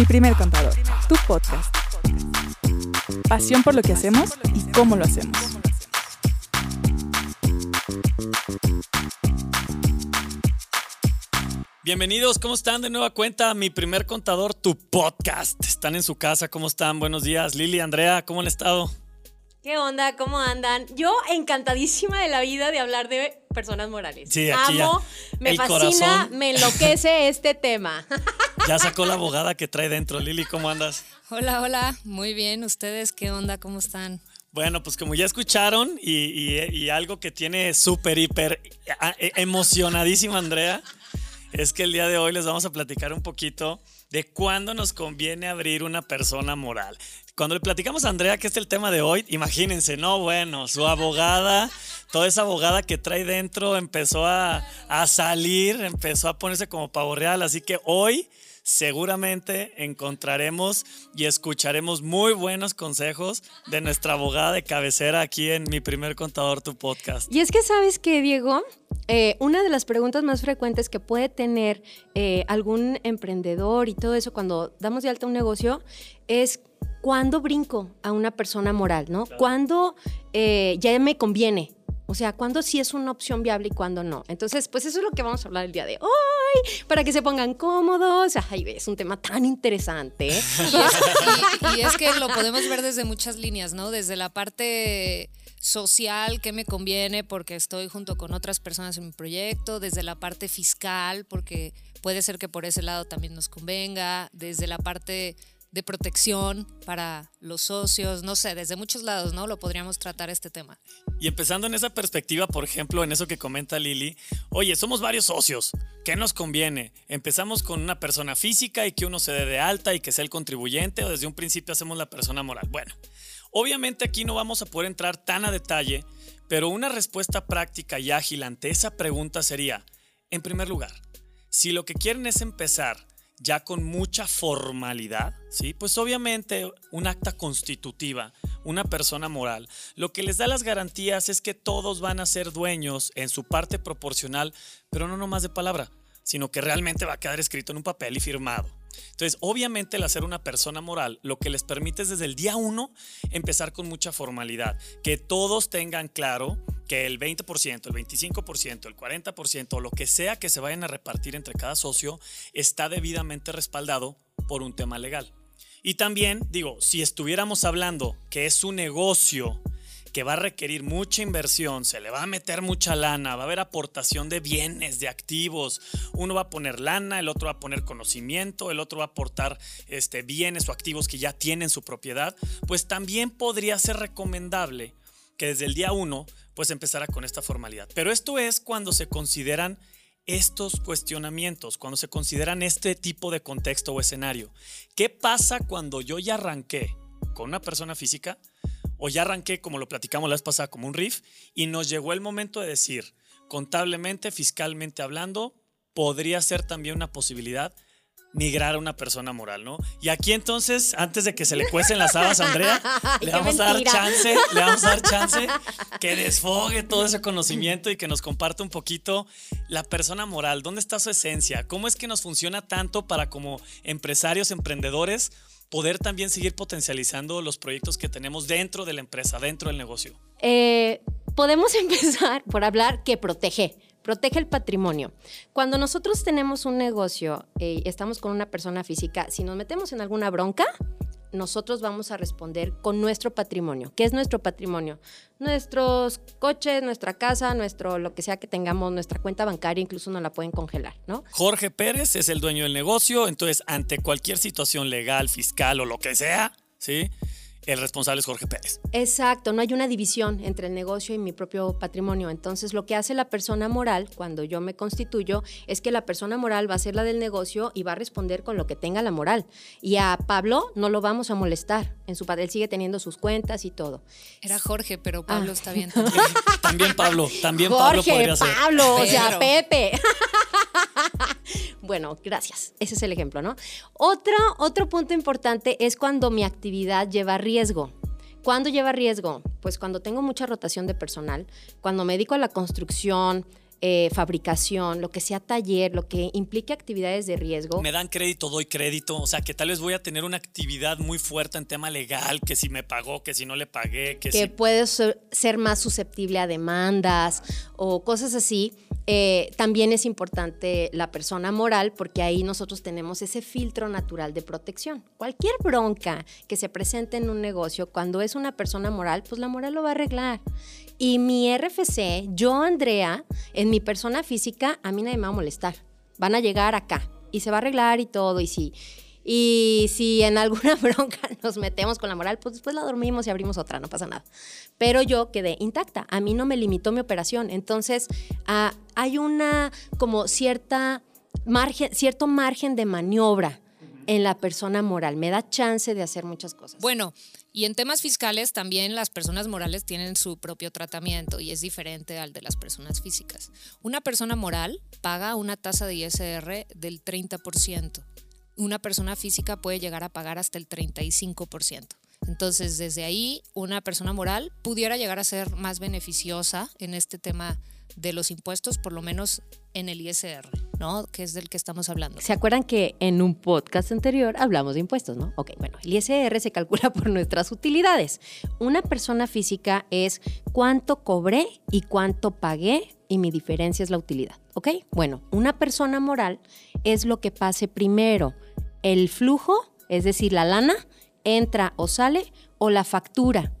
Mi primer contador, tu podcast. Pasión por lo que hacemos y cómo lo hacemos. Bienvenidos, ¿cómo están? De nueva cuenta, mi primer contador, tu podcast. Están en su casa, ¿cómo están? Buenos días, Lili, Andrea, ¿cómo han estado? ¿Qué onda? ¿Cómo andan? Yo encantadísima de la vida de hablar de personas morales. Sí, aquí Amo, ya. me El fascina, corazón. me enloquece este tema. Ya sacó la abogada que trae dentro. Lili, ¿cómo andas? Hola, hola, muy bien. ¿Ustedes qué onda? ¿Cómo están? Bueno, pues como ya escucharon y, y- y algo que tiene súper, hiper e- emocionadísima Andrea, es que el día de hoy les vamos a platicar un poquito de cuándo nos conviene abrir una persona moral. Cuando le platicamos a Andrea que este es el tema de hoy, imagínense, no, bueno, su abogada, toda esa abogada que trae dentro empezó a, a salir, empezó a ponerse como pavo real, así que hoy seguramente encontraremos y escucharemos muy buenos consejos de nuestra abogada de cabecera aquí en Mi Primer Contador, tu podcast. Y es que, ¿sabes qué, Diego? Eh, una de las preguntas más frecuentes que puede tener eh, algún emprendedor y todo eso cuando damos de alta un negocio es ¿cuándo brinco a una persona moral? ¿no? ¿Cuándo eh, ya me conviene? O sea, ¿cuándo sí es una opción viable y cuándo no? Entonces, pues eso es lo que vamos a hablar el día de hoy, para que se pongan cómodos. Ay, es un tema tan interesante. ¿eh? Y, y es que lo podemos ver desde muchas líneas, ¿no? Desde la parte social, que me conviene porque estoy junto con otras personas en mi proyecto, desde la parte fiscal, porque puede ser que por ese lado también nos convenga, desde la parte de protección para los socios, no sé, desde muchos lados, ¿no? Lo podríamos tratar este tema. Y empezando en esa perspectiva, por ejemplo, en eso que comenta Lili, oye, somos varios socios, ¿qué nos conviene? ¿Empezamos con una persona física y que uno se dé de alta y que sea el contribuyente o desde un principio hacemos la persona moral? Bueno, obviamente aquí no vamos a poder entrar tan a detalle, pero una respuesta práctica y ágil ante esa pregunta sería, en primer lugar, si lo que quieren es empezar ya con mucha formalidad, ¿sí? Pues obviamente un acta constitutiva, una persona moral, lo que les da las garantías es que todos van a ser dueños en su parte proporcional, pero no nomás de palabra, sino que realmente va a quedar escrito en un papel y firmado. Entonces, obviamente el hacer una persona moral lo que les permite es desde el día uno empezar con mucha formalidad, que todos tengan claro que el 20%, el 25%, el 40% o lo que sea que se vayan a repartir entre cada socio está debidamente respaldado por un tema legal. Y también, digo, si estuviéramos hablando que es un negocio que va a requerir mucha inversión, se le va a meter mucha lana, va a haber aportación de bienes, de activos. Uno va a poner lana, el otro va a poner conocimiento, el otro va a aportar este, bienes o activos que ya tienen su propiedad, pues también podría ser recomendable que desde el día uno pues empezara con esta formalidad. Pero esto es cuando se consideran estos cuestionamientos, cuando se consideran este tipo de contexto o escenario. ¿Qué pasa cuando yo ya arranqué con una persona física o ya arranqué, como lo platicamos la vez pasada, como un riff y nos llegó el momento de decir, contablemente, fiscalmente hablando, podría ser también una posibilidad migrar a una persona moral, ¿no? Y aquí entonces, antes de que se le cuecen las habas a Andrea, le vamos a dar chance, le vamos a dar chance que desfogue todo ese conocimiento y que nos comparte un poquito la persona moral, dónde está su esencia, cómo es que nos funciona tanto para como empresarios, emprendedores, poder también seguir potencializando los proyectos que tenemos dentro de la empresa, dentro del negocio. Eh, podemos empezar por hablar que protege. Protege el patrimonio. Cuando nosotros tenemos un negocio y estamos con una persona física, si nos metemos en alguna bronca, nosotros vamos a responder con nuestro patrimonio. ¿Qué es nuestro patrimonio? Nuestros coches, nuestra casa, nuestro lo que sea que tengamos, nuestra cuenta bancaria, incluso nos la pueden congelar, ¿no? Jorge Pérez es el dueño del negocio, entonces ante cualquier situación legal, fiscal o lo que sea, ¿sí? El responsable es Jorge Pérez. Exacto, no hay una división entre el negocio y mi propio patrimonio. Entonces, lo que hace la persona moral cuando yo me constituyo es que la persona moral va a ser la del negocio y va a responder con lo que tenga la moral. Y a Pablo no lo vamos a molestar. En su padre él sigue teniendo sus cuentas y todo. Era Jorge, pero Pablo Ah. está bien también. También Pablo, también Pablo Jorge, podría ser. Pablo, o sea. Pepe. bueno, gracias. Ese es el ejemplo, ¿no? Otro, otro punto importante es cuando mi actividad lleva riesgo. ¿Cuándo lleva riesgo? Pues cuando tengo mucha rotación de personal, cuando me dedico a la construcción, eh, fabricación, lo que sea taller, lo que implique actividades de riesgo. Me dan crédito, doy crédito. O sea, que tal vez voy a tener una actividad muy fuerte en tema legal, que si me pagó, que si no le pagué, que, que si... puede ser ser más susceptible a demandas o cosas así. Eh, también es importante la persona moral porque ahí nosotros tenemos ese filtro natural de protección. Cualquier bronca que se presente en un negocio, cuando es una persona moral, pues la moral lo va a arreglar. Y mi RFC, yo, Andrea, en mi persona física, a mí nadie me va a molestar. Van a llegar acá y se va a arreglar y todo. Y si, y si en alguna bronca nos metemos con la moral, pues después la dormimos y abrimos otra, no pasa nada. Pero yo quedé intacta. A mí no me limitó mi operación. Entonces, ah, hay una como cierta margen, cierto margen de maniobra en la persona moral. Me da chance de hacer muchas cosas. Bueno, y en temas fiscales también las personas morales tienen su propio tratamiento y es diferente al de las personas físicas. Una persona moral paga una tasa de ISR del 30%. Una persona física puede llegar a pagar hasta el 35%. Entonces, desde ahí, una persona moral pudiera llegar a ser más beneficiosa en este tema de los impuestos, por lo menos en el ISR, ¿no? Que es del que estamos hablando. ¿Se acuerdan que en un podcast anterior hablamos de impuestos, no? Ok, bueno, el ISR se calcula por nuestras utilidades. Una persona física es cuánto cobré y cuánto pagué y mi diferencia es la utilidad, ¿ok? Bueno, una persona moral es lo que pase primero, el flujo, es decir, la lana, entra o sale, o la factura.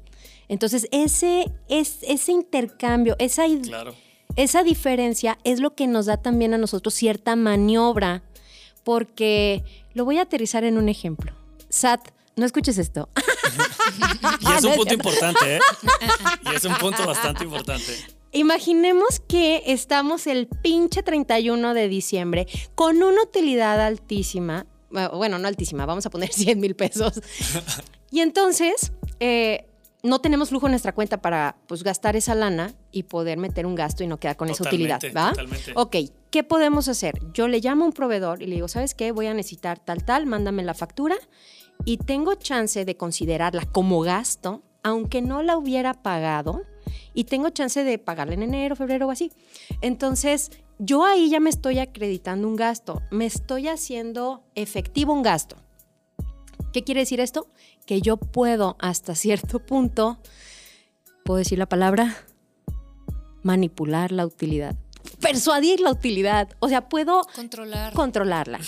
Entonces, ese, es, ese intercambio, esa, Claro. esa diferencia es lo que nos da también a nosotros cierta maniobra, porque lo voy a aterrizar en un ejemplo. Sat, no escuches esto. Y es un punto importante, ¿eh? Y es un punto bastante importante. Imaginemos que estamos el pinche 31 de diciembre con una utilidad altísima. Bueno, no altísima, vamos a poner 100 mil pesos. Y entonces, eh, no tenemos lujo en nuestra cuenta para pues, gastar esa lana y poder meter un gasto y no quedar con esa utilidad, ¿va? totalmente. Ok, ¿qué podemos hacer? Yo le llamo a un proveedor y le digo, ¿sabes qué? Voy a necesitar tal, tal, mándame la factura y tengo chance de considerarla como gasto, aunque no la hubiera pagado, y tengo chance de pagarla en enero, febrero o así. Entonces, yo ahí ya me estoy acreditando un gasto, me estoy haciendo efectivo un gasto. ¿Qué quiere decir esto? Que yo puedo hasta cierto punto, ¿puedo decir la palabra? Manipular la utilidad. Persuadir la utilidad. O sea, puedo Controlar. controlarla.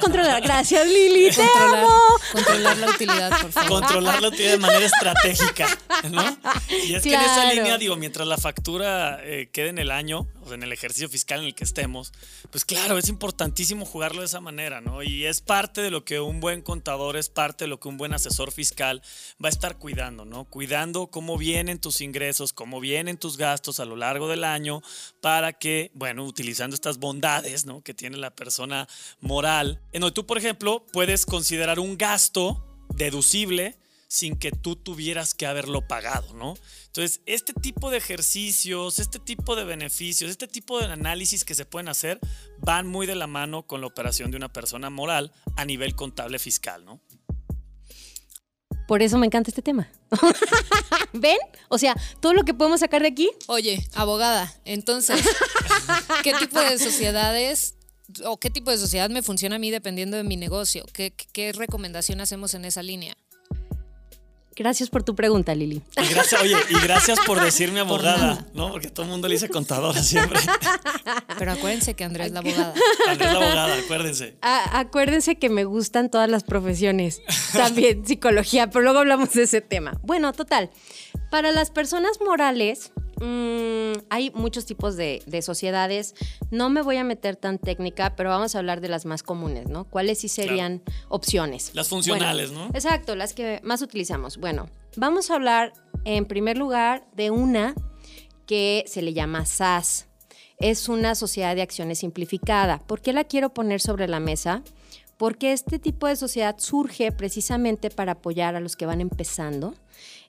Controlar. Gracias, Lili. Te controlar, amo. controlar la utilidad, por favor. Controlar la utilidad de manera estratégica, ¿no? Y es que en esa línea, digo, mientras la factura eh, quede en el año, sea, en el ejercicio fiscal en el que estemos, pues claro, es importantísimo jugarlo de esa manera, ¿no? Y es parte de lo que un buen contador, es parte de lo que un buen asesor fiscal va a estar cuidando, ¿no? Cuidando cómo vienen tus ingresos, cómo vienen tus gastos a lo largo del año, para que, bueno, utilizando estas bondades, ¿no? Que tiene la persona moral, en donde tú, por ejemplo, puedes considerar un gasto deducible sin que tú tuvieras que haberlo pagado, ¿no? Entonces, este tipo de ejercicios, este tipo de beneficios, este tipo de análisis que se pueden hacer van muy de la mano con la operación de una persona moral a nivel contable fiscal, ¿no? Por eso me encanta este tema. ¿Ven? O sea, todo lo que podemos sacar de aquí Oye, abogada, entonces, ¿qué tipo de sociedades o qué tipo de sociedad me funciona a mí dependiendo de mi negocio? ¿Qué, qué recomendación hacemos en esa línea? Gracias por tu pregunta, Lili. Y gracias, oye, y gracias por decirme abogada. ¿no? Porque todo el mundo le dice contadora siempre. Pero acuérdense que Andrea es la abogada. Andrés la abogada, acuérdense. A- acuérdense que me gustan todas las profesiones, también psicología, pero luego hablamos de ese tema. Bueno, total, para las personas morales mm, hay muchos tipos de, de sociedades. No me voy a meter tan técnica, pero vamos a hablar de las más comunes, ¿no? ¿Cuáles sí serían opciones? Las funcionales, Bueno, ¿no? Exacto, las que más utilizamos. Bueno, vamos a hablar en primer lugar de una que se le llama SAS. Es una sociedad de acciones simplificada. ¿Por qué la quiero poner sobre la mesa? Porque este tipo de sociedad surge precisamente para apoyar a los que van empezando.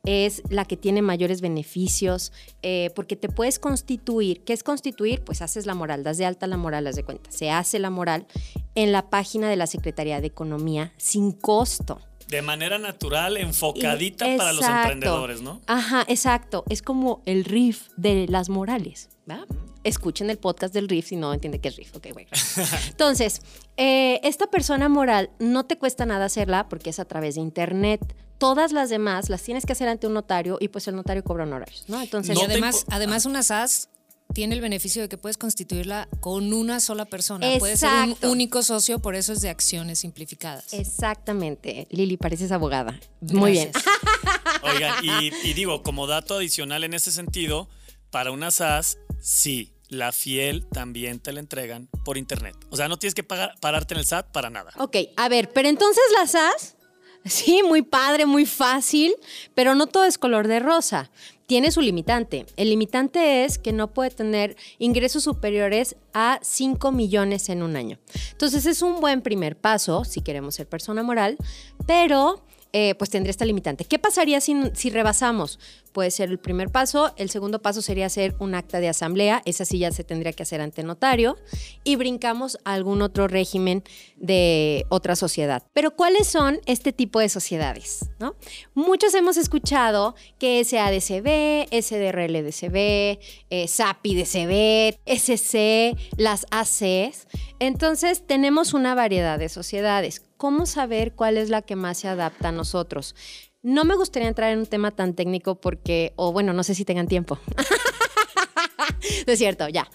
Es la que tiene mayores beneficios, eh, porque te puedes constituir. ¿Qué es constituir? Pues haces la moral, das de alta la moral, das de cuenta. Se hace la moral en la página de la Secretaría de Economía sin costo. De manera natural, enfocadita Y- para los emprendedores, ¿no? Ajá, exacto. Es como el riff de las morales, ¿va? escuchen el podcast del RIF si no entiende qué es RIF. Ok, bueno. Entonces, eh, esta persona moral no te cuesta nada hacerla porque es a través de internet. Todas las demás las tienes que hacer ante un notario y pues el notario cobra honorarios, ¿no? Entonces, No además, además una SAS tiene el beneficio de que puedes constituirla con una sola persona. Puede ser un Exacto. único socio, por eso es de acciones simplificadas. exactamente. Lili, pareces abogada. Muy bien. Oigan, y, y digo, como dato adicional en ese sentido, para una SAS, sí, la fiel también te la entregan por internet. O sea, no tienes que pagar, pararte en el SAT para nada. Ok, a ver, pero entonces las SAS, sí, muy padre, muy fácil, pero no todo es color de rosa. Tiene su limitante. El limitante es que no puede tener ingresos superiores a 5 millones en un año. Entonces es un buen primer paso si queremos ser persona moral, pero eh, pues tendría esta limitante. ¿Qué pasaría si, si rebasamos? Puede ser el primer paso. El segundo paso sería hacer un acta de asamblea. Esa sí ya se tendría que hacer ante notario. Y brincamos a algún otro régimen de otra sociedad. Pero ¿cuáles son este tipo de sociedades? ¿no? Muchos hemos escuchado que SADCB, SDRLDCB, eh, SAPIDCB, SC, las ACs. Entonces tenemos una variedad de sociedades. ¿Cómo saber cuál es la que más se adapta a nosotros? No me gustaría entrar en un tema tan técnico porque, o bueno, no sé si tengan tiempo. no es cierto, ya.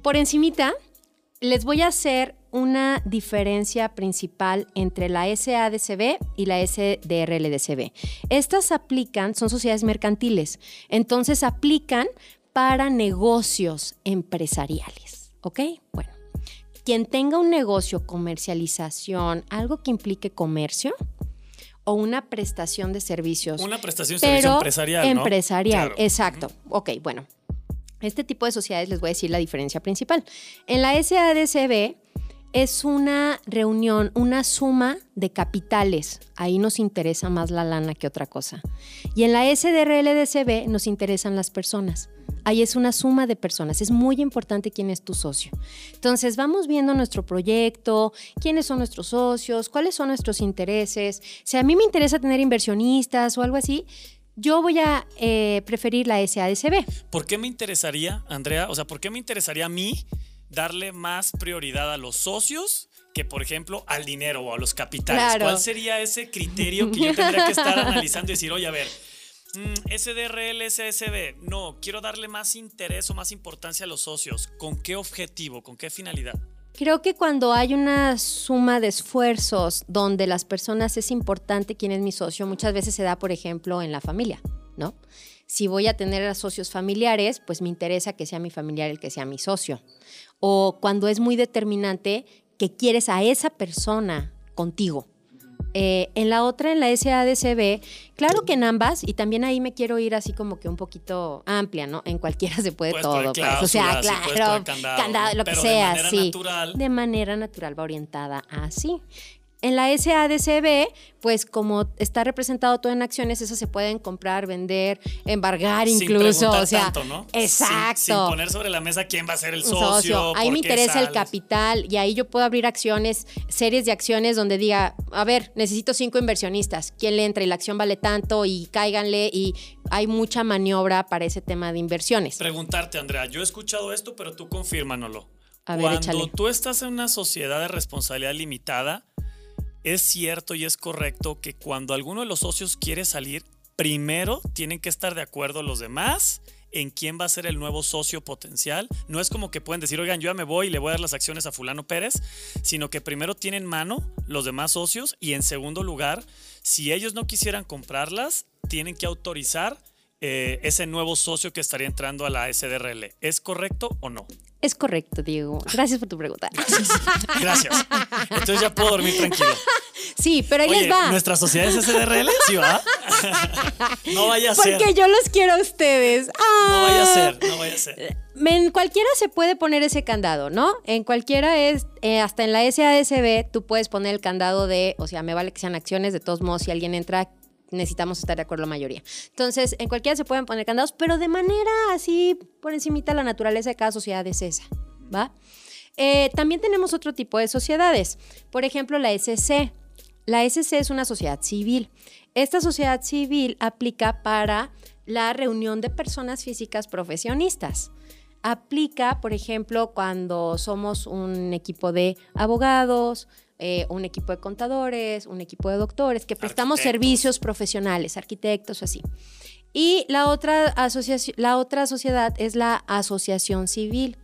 Por encimita, les voy a hacer una diferencia principal entre la SADCB y la SDRLDCB. Estas aplican, son sociedades mercantiles, entonces aplican para negocios empresariales, ¿ok? Bueno, quien tenga un negocio, comercialización, algo que implique comercio o una prestación de servicios Una prestación de servicio pero empresarial, ¿no? empresarial, Claro. exacto. Ok, bueno. Este tipo de sociedades les voy a decir la diferencia principal. En la SADCB es una reunión, una suma de capitales. Ahí nos interesa más la lana que otra cosa. Y en la SDRLDCB nos interesan las personas. Ahí es una suma de personas. Es muy importante quién es tu socio. Entonces vamos viendo nuestro proyecto, quiénes son nuestros socios, cuáles son nuestros intereses. Si a mí me interesa tener inversionistas o algo así, yo voy a eh, preferir la SADCB. ¿Por qué me interesaría, Andrea? O sea, ¿por qué me interesaría a mí darle más prioridad a los socios que, por ejemplo, al dinero o a los capitales? Claro. ¿Cuál sería ese criterio que yo tendría que estar analizando y decir, oye, a ver, mm, SDRL, SSB, no, quiero darle más interés o más importancia a los socios. ¿Con qué objetivo? ¿Con qué finalidad? Creo que cuando hay una suma de esfuerzos donde las personas es importante quién es mi socio, muchas veces se da, por ejemplo, en la familia, ¿no? Si voy a tener a socios familiares, pues me interesa que sea mi familiar el que sea mi socio. O cuando es muy determinante que quieres a esa persona contigo. Eh, en la otra, en la SADCB, claro que en ambas, y también ahí me quiero ir así como que un poquito amplia, ¿no? En cualquiera se puede todo. poner pues. O sea, claro, candado, lo que de sea, manera sí. natural. De manera natural va orientada así. En la SADCB, pues como está representado todo en acciones, esas se pueden comprar, vender, embargar Sin incluso. preguntar O sea, tanto, ¿no? Sin- exacto. Sin, poner sobre la mesa quién va a ser el socio. Ahí me interesa el capital y ahí yo puedo abrir acciones, series de acciones donde diga, a ver, necesito cinco inversionistas, ¿quién le entra? Y la acción vale tanto y cáiganle y hay mucha maniobra para ese tema de inversiones. Preguntarte, Andrea, yo he escuchado esto, pero tú confírmanoslo. A ver, Cuando échale. tú estás en una sociedad de responsabilidad limitada, es cierto y es correcto que cuando alguno de los socios quiere salir, primero tienen que estar de acuerdo los demás en quién va a ser el nuevo socio potencial. No es como que pueden decir, oigan, yo ya me voy y le voy a dar las acciones a fulano Pérez, sino que primero tienen mano los demás socios y en segundo lugar, si ellos no quisieran comprarlas, tienen que autorizar eh, ese nuevo socio que estaría entrando a la SDRL. ¿Es correcto o no? Es correcto, Diego. Gracias por tu pregunta. Gracias. Entonces ya puedo dormir tranquilo. Sí, pero ahí Oye, les va. ¿nuestra sociedad es SDRL? Sí, va. no vaya a ser. Porque yo los quiero a ustedes. No vaya a Ah. ser, no vaya a ser. En cualquiera se puede poner ese candado, ¿no? En cualquiera es, eh, hasta en la SADCB, tú puedes poner el candado de, o sea, me vale que sean acciones, de todos modos, si alguien entra, necesitamos estar de acuerdo la mayoría. Entonces, en cualquiera se pueden poner candados, pero de manera así, por encimita, la naturaleza de cada sociedad es esa, ¿va? Eh, también tenemos otro tipo de sociedades. Por ejemplo, la SC. La SC es una sociedad civil. Esta sociedad civil aplica para la reunión de personas físicas profesionistas. aplica, por ejemplo, cuando somos un equipo de abogados, eh, un equipo de contadores, un equipo de doctores, que prestamos servicios profesionales, arquitectos, así. Y la otra, asociación, la otra sociedad es la asociación civil.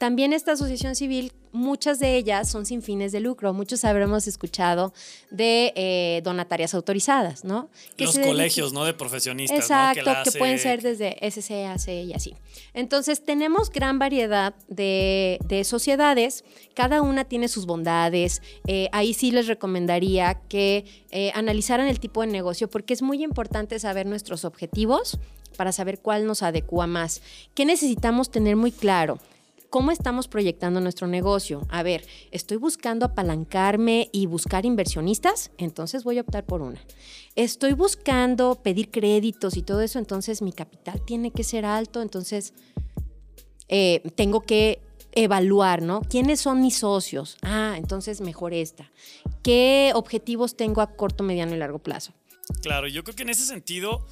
También esta asociación civil muchas de ellas son sin fines de lucro. Muchos habremos escuchado de eh, donatarias autorizadas, ¿no? Los colegios, ¿no? De profesionistas. Exacto, que, pueden ser desde SCAC y así. Entonces, tenemos gran variedad de, sociedades. Cada una tiene sus bondades. Eh, ahí sí les recomendaría que eh, analizaran el tipo de negocio porque es muy importante saber nuestros objetivos para saber cuál nos adecua más. ¿Qué necesitamos tener muy claro? ¿Cómo estamos proyectando nuestro negocio? A ver, estoy buscando apalancarme y buscar inversionistas, entonces voy a optar por una. Estoy buscando pedir créditos y todo eso, entonces mi capital tiene que ser alto, entonces eh, tengo que evaluar, ¿no? ¿Quiénes son mis socios? Ah, entonces mejor esta. ¿Qué objetivos tengo a corto, mediano y largo plazo? Claro, yo creo que en ese sentido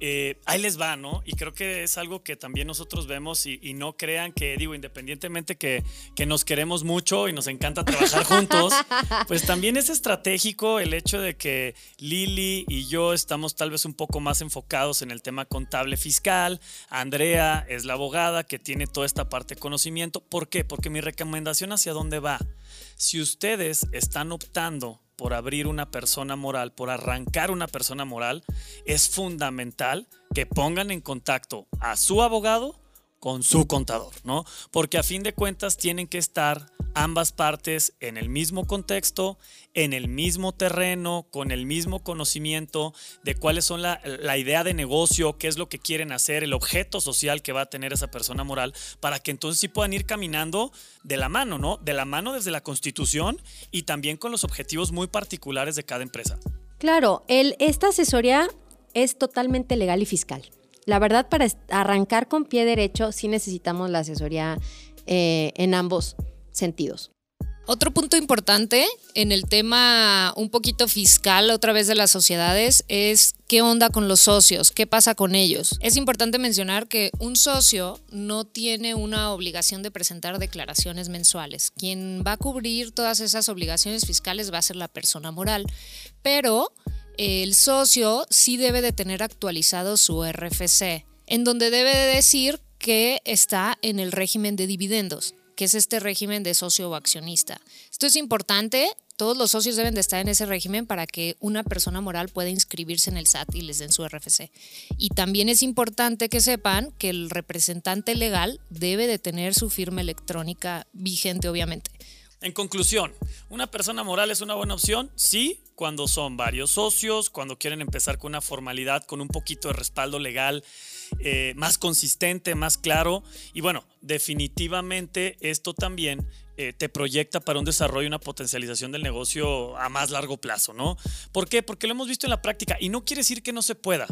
eh, ahí les va, ¿no? Y creo que es algo que también nosotros vemos y, no crean que, digo, independientemente que, que, nos queremos mucho y nos encanta trabajar juntos, pues también es estratégico el hecho de que Lili y yo estamos tal vez un poco más enfocados en el tema contable fiscal. Andrea es la abogada que tiene toda esta parte de conocimiento. ¿Por qué? Porque mi recomendación hacia dónde va. Si ustedes están optando por abrir una persona moral, por arrancar una persona moral, es fundamental que pongan en contacto a su abogado con su contador, ¿no? Porque a fin de cuentas tienen que estar ambas partes en el mismo contexto, en el mismo terreno, con el mismo conocimiento de cuáles son la, idea de negocio, qué es lo que quieren hacer, el objeto social que va a tener esa persona moral, para que entonces sí puedan ir caminando de la mano, ¿no? De la mano desde la constitución y también con los objetivos muy particulares de cada empresa. Claro, esta asesoría es totalmente legal y fiscal. La verdad, para arrancar con pie derecho, sí necesitamos la asesoría eh, en ambos sentidos. Otro punto importante en el tema un poquito fiscal otra vez de las sociedades es qué onda con los socios, qué pasa con ellos. Es importante mencionar que un socio no tiene una obligación de presentar declaraciones mensuales. Quien va a cubrir todas esas obligaciones fiscales va a ser la persona moral, pero el socio sí debe de tener actualizado su RFC, en donde debe de decir que está en el régimen de dividendos que es este régimen de socio o accionista. Esto es importante, todos los socios deben de estar en ese régimen para que una persona moral pueda inscribirse en el SAT y les den su RFC. Y también es importante que sepan que el representante legal debe de tener su firma electrónica vigente, obviamente. En conclusión, ¿una persona moral es una buena opción? Sí, cuando son varios socios, cuando quieren empezar con una formalidad, con un poquito de respaldo legal eh, más consistente, más claro. Y bueno, definitivamente esto también eh, te proyecta para un desarrollo y una potencialización del negocio a más largo plazo, ¿no? ¿Por qué? Porque lo hemos visto en la práctica y no quiere decir que no se pueda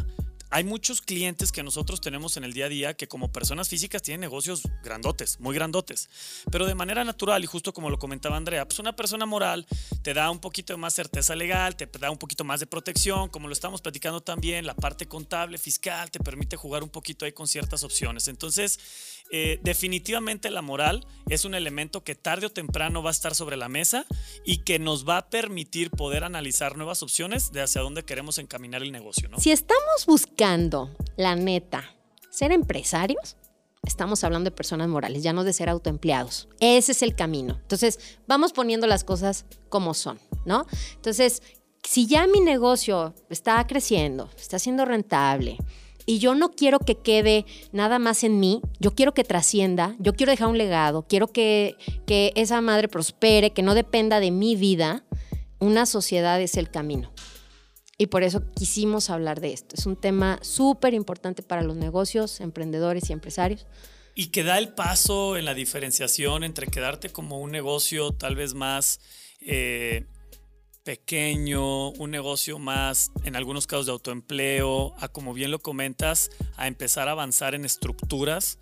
hay muchos clientes que nosotros tenemos en el día a día que como personas físicas tienen negocios grandotes, muy grandotes, pero de manera natural y justo como lo comentaba Andrea, pues una persona moral te da un poquito más certeza legal, te da un poquito más de protección, como lo estamos platicando también, la parte contable, fiscal, te permite jugar un poquito ahí con ciertas opciones. Entonces, eh, definitivamente la moral es un elemento que tarde o temprano va a estar sobre la mesa y que nos va a permitir poder analizar nuevas opciones de hacia dónde queremos encaminar el negocio. ¿no? Si estamos buscando, la neta, ser empresarios, estamos hablando de personas morales, ya no de ser autoempleados. Ese es el camino. Entonces, vamos poniendo las cosas como son, ¿no? Entonces, si ya mi negocio está creciendo, está siendo rentable, y yo no quiero que quede nada más en mí, yo quiero que trascienda, yo quiero dejar un legado, quiero que, que esa madre prospere, que no dependa de mi vida, una sociedad es el camino. Y por eso quisimos hablar de esto. Es un tema súper importante para los negocios, emprendedores y empresarios. Y que da el paso en la diferenciación entre quedarte como un negocio tal vez más eh, pequeño, un negocio más, en algunos casos de autoempleo, a como bien lo comentas, a empezar a avanzar en estructuras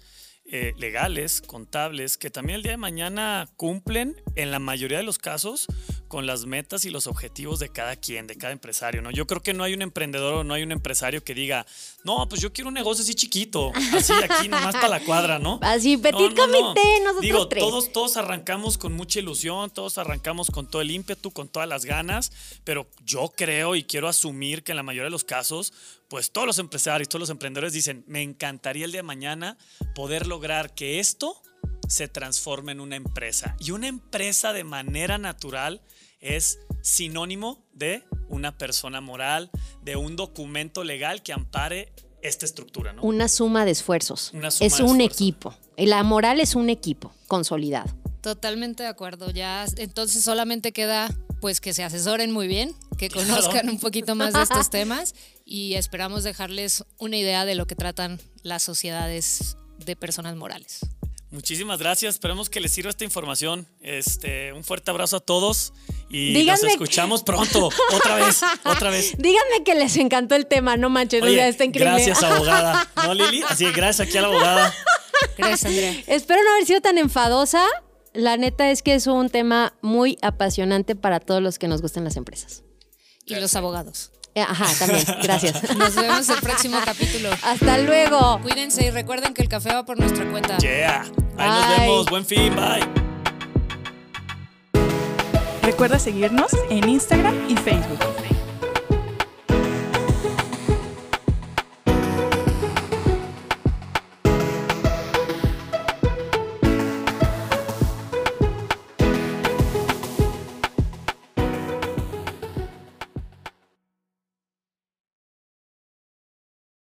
eh, legales, contables, que también el día de mañana cumplen en la mayoría de los casos con las metas y los objetivos de cada quien, de cada empresario, ¿no? Yo creo que no hay un emprendedor o no hay un empresario que diga, no, pues yo quiero un negocio así chiquito, así aquí nomás para la cuadra, ¿no? Así, petit comité, nosotros Digo, tres. todos, todos arrancamos con mucha ilusión, todos arrancamos con todo el ímpetu, con todas las ganas, pero yo creo y quiero asumir que en la mayoría de los casos, pues todos los empresarios, todos los emprendedores dicen, me encantaría el día de mañana poder lograr que esto se transforme en una empresa. Y una empresa de manera natural es sinónimo de una persona moral, de un documento legal que ampare esta estructura, ¿no? Una suma de esfuerzos. Una suma es de un esfuerzos. equipo. Y La moral es un equipo consolidado. Totalmente de acuerdo. Ya entonces solamente queda pues que se asesoren muy bien, que Claro. conozcan un poquito más de estos temas y esperamos dejarles una idea de lo que tratan las sociedades de personas morales. Muchísimas gracias. Esperemos que les sirva esta información. Este, un fuerte abrazo a todos y nos Díganme- escuchamos pronto. Otra vez, otra vez. Díganme que les encantó el tema, no manches, o Oye, sea, está increíble. gracias, abogada. ¿No, Lili? Así que gracias aquí a la abogada. Gracias, Andrea. Espero no haber sido tan enfadosa. La neta es que es un tema muy apasionante para todos los que nos gustan las empresas. Y los abogados. Eh, Ajá, también. Gracias. Nos vemos el próximo capítulo. Hasta luego. Cuídense y recuerden que el café va por nuestra cuenta. Yeah. Ahí nos vemos. Buen fin. Bye. Recuerda seguirnos en Instagram y Facebook.